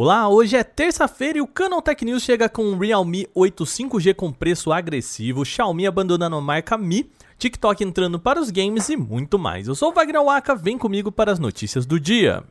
Olá, hoje é terça-feira e o Canon Tech News chega com o Realme 8 5G com preço agressivo, Xiaomi abandonando a marca Mi, TikTok entrando para os games e muito mais. Eu sou o Wagner Waka, vem comigo para as notícias do dia.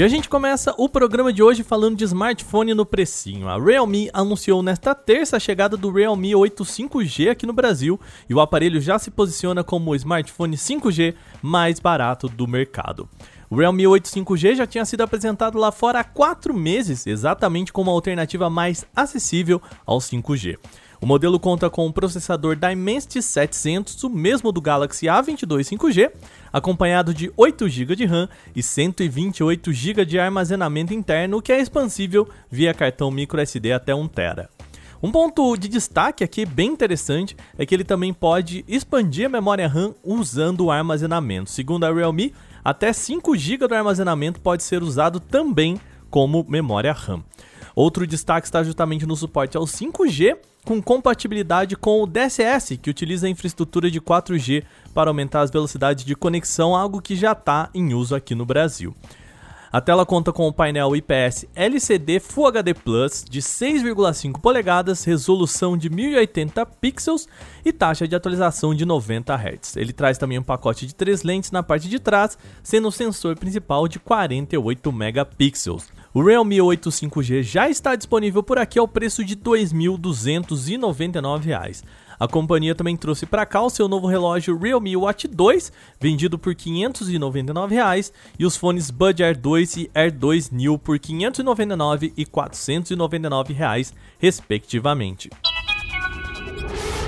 E a gente começa o programa de hoje falando de smartphone no precinho. A Realme anunciou nesta terça a chegada do Realme 8 5G aqui no Brasil e o aparelho já se posiciona como o smartphone 5G mais barato do mercado. O Realme 8 5G já tinha sido apresentado lá fora há 4 meses, exatamente como a alternativa mais acessível ao 5G. O modelo conta com um processador Dimensity 700, o mesmo do Galaxy A22 5G, acompanhado de 8 GB de RAM e 128 GB de armazenamento interno, que é expansível via cartão microSD até 1 TB. Um ponto de destaque aqui bem interessante é que ele também pode expandir a memória RAM usando o armazenamento. Segundo a Realme, até 5 GB do armazenamento pode ser usado também como memória RAM. Outro destaque está justamente no suporte ao 5G, com compatibilidade com o DSS, que utiliza a infraestrutura de 4G para aumentar as velocidades de conexão, algo que já está em uso aqui no Brasil. A tela conta com o painel IPS LCD Full HD Plus de 6,5 polegadas, resolução de 1080 pixels e taxa de atualização de 90 Hz. Ele traz também um pacote de três lentes na parte de trás, sendo o sensor principal de 48 megapixels. O Realme 8 5G já está disponível por aqui ao preço de R$ 2.299. A companhia também trouxe para cá o seu novo relógio Realme Watch 2, vendido por 599 reais, e os fones Bud Air 2 e Air 2 New por R$ 599 e 499 reais, respectivamente.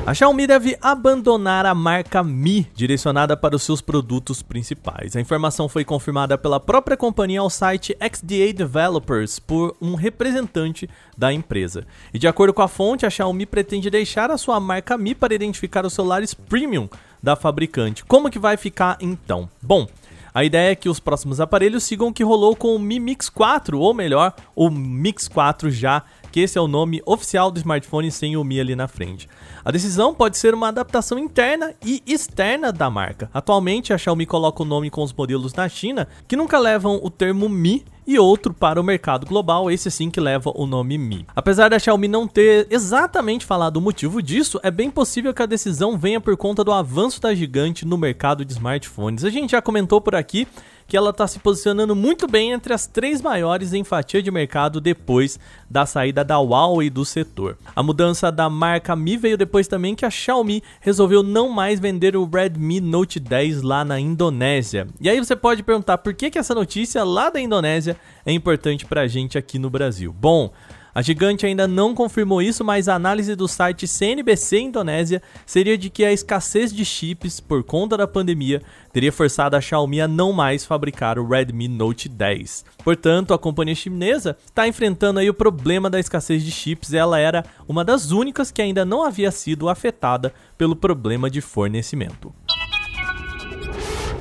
A Xiaomi deve abandonar a marca Mi, direcionada para os seus produtos principais. A informação foi confirmada pela própria companhia ao site XDA Developers por um representante da empresa. E de acordo com a fonte, a Xiaomi pretende deixar a sua marca Mi para identificar os celulares premium da fabricante. Como que vai ficar então? Bom, a ideia é que os próximos aparelhos sigam o que rolou com o Mi Mix 4, ou melhor, o Mix 4 já que esse é o nome oficial do smartphone sem o Mi ali na frente. A decisão pode ser uma adaptação interna e externa da marca. Atualmente, a Xiaomi coloca o nome com os modelos na China que nunca levam o termo Mi e outro para o mercado global, esse sim que leva o nome Mi. Apesar da Xiaomi não ter exatamente falado o motivo disso, é bem possível que a decisão venha por conta do avanço da gigante no mercado de smartphones. A gente já comentou por aqui que ela está se posicionando muito bem entre as três maiores em fatia de mercado depois da saída da Huawei do setor. A mudança da marca Mi veio depois também que a Xiaomi resolveu não mais vender o Redmi Note 10 lá na Indonésia. E aí você pode perguntar por que, que essa notícia lá da Indonésia é importante para a gente aqui no Brasil. Bom, a gigante ainda não confirmou isso, mas a análise do site CNBC Indonésia seria de que a escassez de chips por conta da pandemia teria forçado a Xiaomi a não mais fabricar o Redmi Note 10. Portanto, a companhia chinesa está enfrentando aí o problema da escassez de chips. Ela era uma das únicas que ainda não havia sido afetada pelo problema de fornecimento.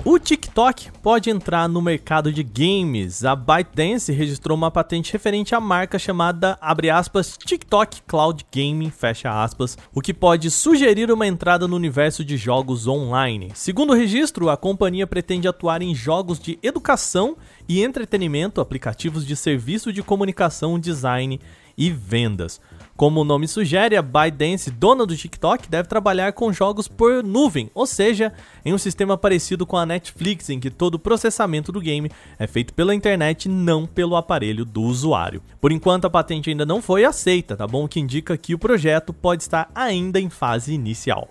O TikTok pode entrar no mercado de games. A ByteDance registrou uma patente referente à marca chamada, aspas, TikTok Cloud Gaming, aspas, o que pode sugerir uma entrada no universo de jogos online. Segundo o registro, a companhia pretende atuar em jogos de educação e entretenimento, aplicativos de serviço de comunicação, design e vendas. Como o nome sugere, a ByteDance, dona do TikTok, deve trabalhar com jogos por nuvem, ou seja, em um sistema parecido com a Netflix, em que todo o processamento do game é feito pela internet, não pelo aparelho do usuário. Por enquanto, a patente ainda não foi aceita, tá bom? O que indica que o projeto pode estar ainda em fase inicial.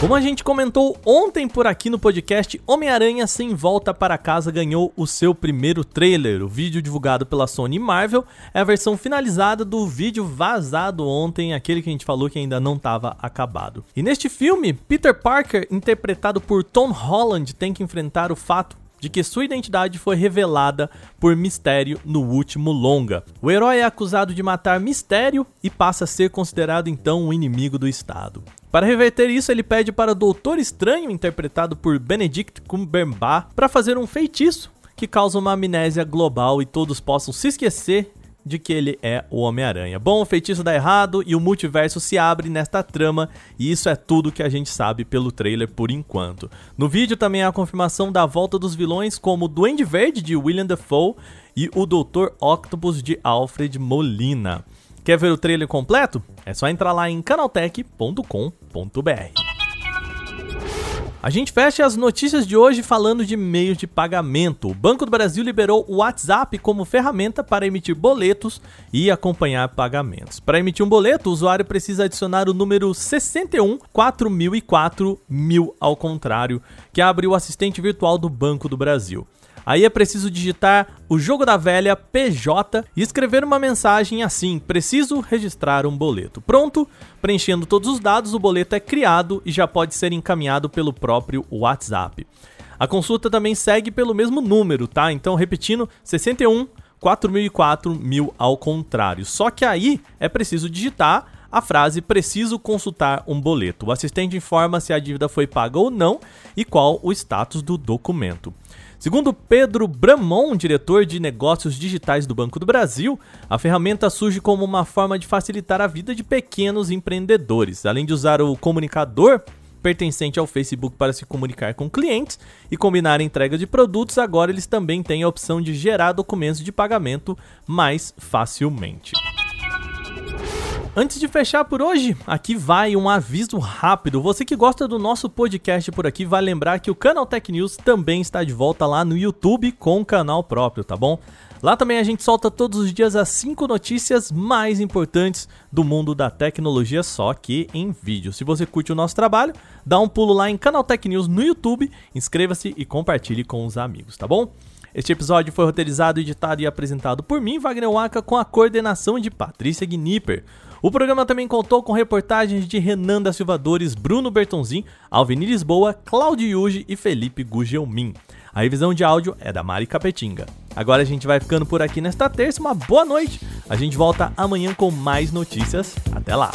Como a gente comentou ontem por aqui no podcast, Homem-Aranha Sem Volta para Casa ganhou o seu primeiro trailer. O vídeo divulgado pela Sony Marvel é a versão finalizada do vídeo vazado ontem, aquele que a gente falou que ainda não estava acabado. E neste filme, Peter Parker, interpretado por Tom Holland, tem que enfrentar o fato de que sua identidade foi revelada por Mistério no último longa. O herói é acusado de matar Mistério e passa a ser considerado então um inimigo do Estado. Para reverter isso, ele pede para Doutor Estranho, interpretado por Benedict Cumberbatch, para fazer um feitiço que causa uma amnésia global e todos possam se esquecer de que ele é o Homem-Aranha. Bom, o feitiço dá errado e o multiverso se abre nesta trama, e isso é tudo que a gente sabe pelo trailer por enquanto. No vídeo também há a confirmação da volta dos vilões como o Duende Verde de William Dafoe e o Dr. Octopus de Alfred Molina. Quer ver o trailer completo? É só entrar lá em canaltech.com.br. A gente fecha as notícias de hoje falando de meios de pagamento. O Banco do Brasil liberou o WhatsApp como ferramenta para emitir boletos e acompanhar pagamentos. Para emitir um boleto, o usuário precisa adicionar o número 61 4004 mil ao contrário, que abre o assistente virtual do Banco do Brasil. Aí é preciso digitar o jogo da velha PJ e escrever uma mensagem assim: preciso registrar um boleto. Pronto, preenchendo todos os dados, o boleto é criado e já pode ser encaminhado pelo próprio WhatsApp. A consulta também segue pelo mesmo número, tá? Então, repetindo, 61 4004 mil ao contrário. Só que aí é preciso digitar a frase preciso consultar um boleto. O assistente informa se a dívida foi paga ou não e qual o status do documento. Segundo Pedro Bramon, diretor de negócios digitais do Banco do Brasil, a ferramenta surge como uma forma de facilitar a vida de pequenos empreendedores. Além de usar o comunicador pertencente ao Facebook para se comunicar com clientes e combinar a entrega de produtos, agora eles também têm a opção de gerar documentos de pagamento mais facilmente. Antes de fechar por hoje, aqui vai um aviso rápido. Você que gosta do nosso podcast por aqui vai lembrar que o Canal Tech News também está de volta lá no YouTube com o canal próprio, tá bom? Lá também a gente solta todos os dias as 5 notícias mais importantes do mundo da tecnologia, só que em vídeo. Se você curte o nosso trabalho, dá um pulo lá em Canal Tech News no YouTube, inscreva-se e compartilhe com os amigos, tá bom? Este episódio foi roteirizado, editado e apresentado por mim, Wagner Waka, com a coordenação de Patrícia Gnipper. O programa também contou com reportagens de Renan da Silvadores, Bruno Bertonzin, Alvini Lisboa, Claudio Yuji e Felipe Gugelmin. A revisão de áudio é da Mari Capetinga. Agora a gente vai ficando por aqui nesta terça. Uma boa noite. A gente volta amanhã com mais notícias. Até lá.